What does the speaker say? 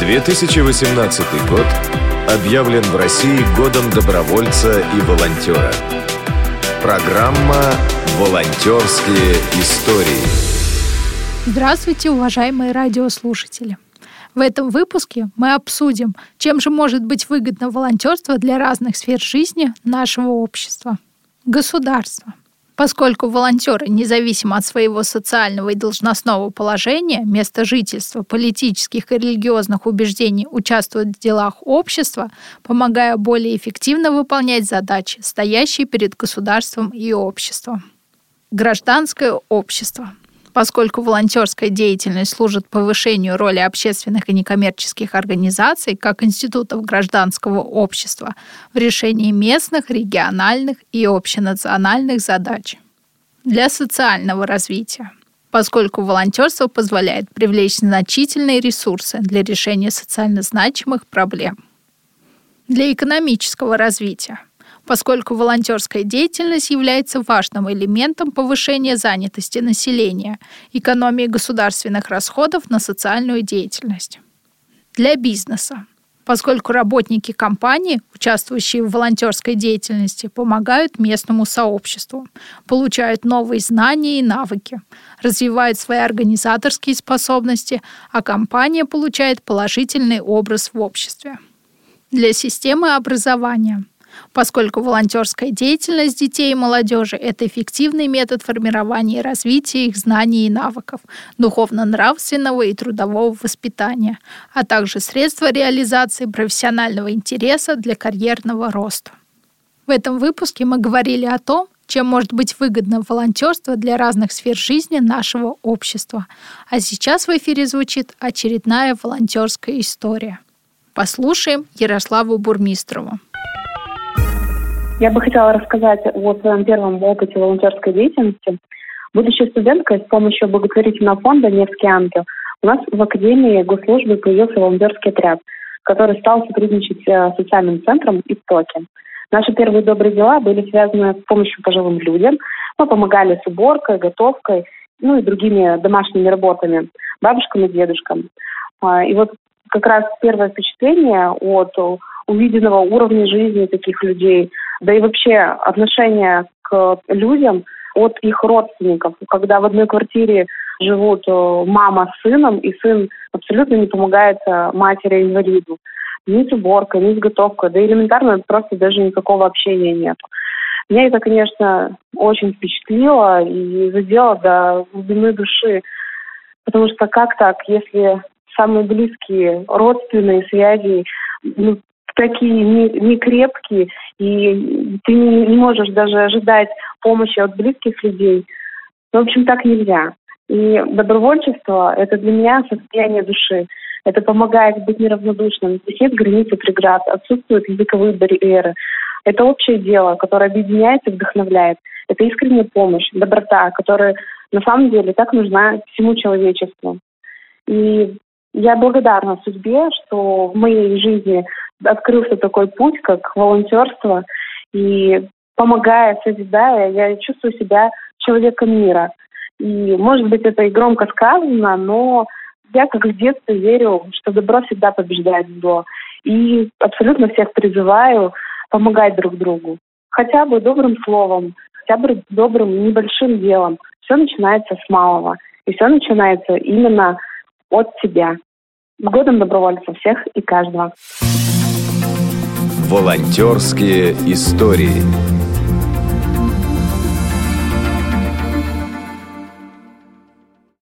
2018 год объявлен в России годом добровольца и волонтера. Программа «Волонтерские истории». Здравствуйте, уважаемые радиослушатели! В этом выпуске мы обсудим, чем же может быть выгодно волонтерство для разных сфер жизни нашего общества. Государство. Поскольку волонтеры, независимо от своего социального и должностного положения, места жительства, политических и религиозных убеждений, участвуют в делах общества, помогая более эффективно выполнять задачи, стоящие перед государством и обществом. Гражданское общество – Поскольку волонтерская деятельность служит повышению роли общественных и некоммерческих организаций как институтов гражданского общества в решении местных, региональных и общенациональных задач. Для социального развития поскольку волонтерство позволяет привлечь значительные ресурсы для решения социально значимых проблем. Для экономического развития – поскольку волонтерская деятельность является важным элементом повышения занятости населения, экономии государственных расходов на социальную деятельность. Для бизнеса поскольку работники компании, участвующие в волонтерской деятельности, помогают местному сообществу, получают новые знания и навыки, развивают свои организаторские способности, а компания получает положительный образ в обществе. Для системы образования поскольку волонтерская деятельность детей и молодежи – это эффективный метод формирования и развития их знаний и навыков, духовно-нравственного и трудового воспитания, а также средство реализации профессионального интереса для карьерного роста. В этом выпуске мы говорили о том, чем может быть выгодно волонтерство для разных сфер жизни нашего общества. А сейчас в эфире звучит очередная волонтерская история. Послушаем Ярославу Бурмистрову. Я бы хотела рассказать о своем первом опыте волонтерской деятельности. Будучи студенткой, с помощью благотворительного фонда «Невский ангел» у нас в Академии госслужбы появился волонтерский отряд, который стал сотрудничать с социальным центром «Истоки». Наши первые добрые дела были связаны с помощью пожилым людям. Мы помогали с уборкой, готовкой, ну и другими домашними работами, бабушкам и дедушкам. А, и вот как раз первое впечатление от увиденного уровня жизни таких людей, да и вообще отношение к людям от их родственников. Когда в одной квартире живут э, мама с сыном, и сын абсолютно не помогает э, матери-инвалиду. Ни с уборкой, ни с готовкой, да элементарно просто даже никакого общения нет. Меня это, конечно, очень впечатлило и задело до глубины души. Потому что как так, если самые близкие родственные связи ну, такие не, не крепкие, и ты не можешь даже ожидать помощи от близких людей. В общем, так нельзя. И добровольчество – это для меня состояние души. Это помогает быть неравнодушным. Здесь нет границы преград, отсутствуют языковые барьеры. Это общее дело, которое объединяет и вдохновляет. Это искренняя помощь, доброта, которая на самом деле так нужна всему человечеству. И я благодарна судьбе, что в моей жизни открылся такой путь, как волонтерство. И помогая, созидая, я чувствую себя человеком мира. И, может быть, это и громко сказано, но я как в детстве верю, что добро всегда побеждает зло. И абсолютно всех призываю помогать друг другу. Хотя бы добрым словом, хотя бы добрым небольшим делом. Все начинается с малого. И все начинается именно от себя. С годом добровольцев всех и каждого. Волонтерские истории.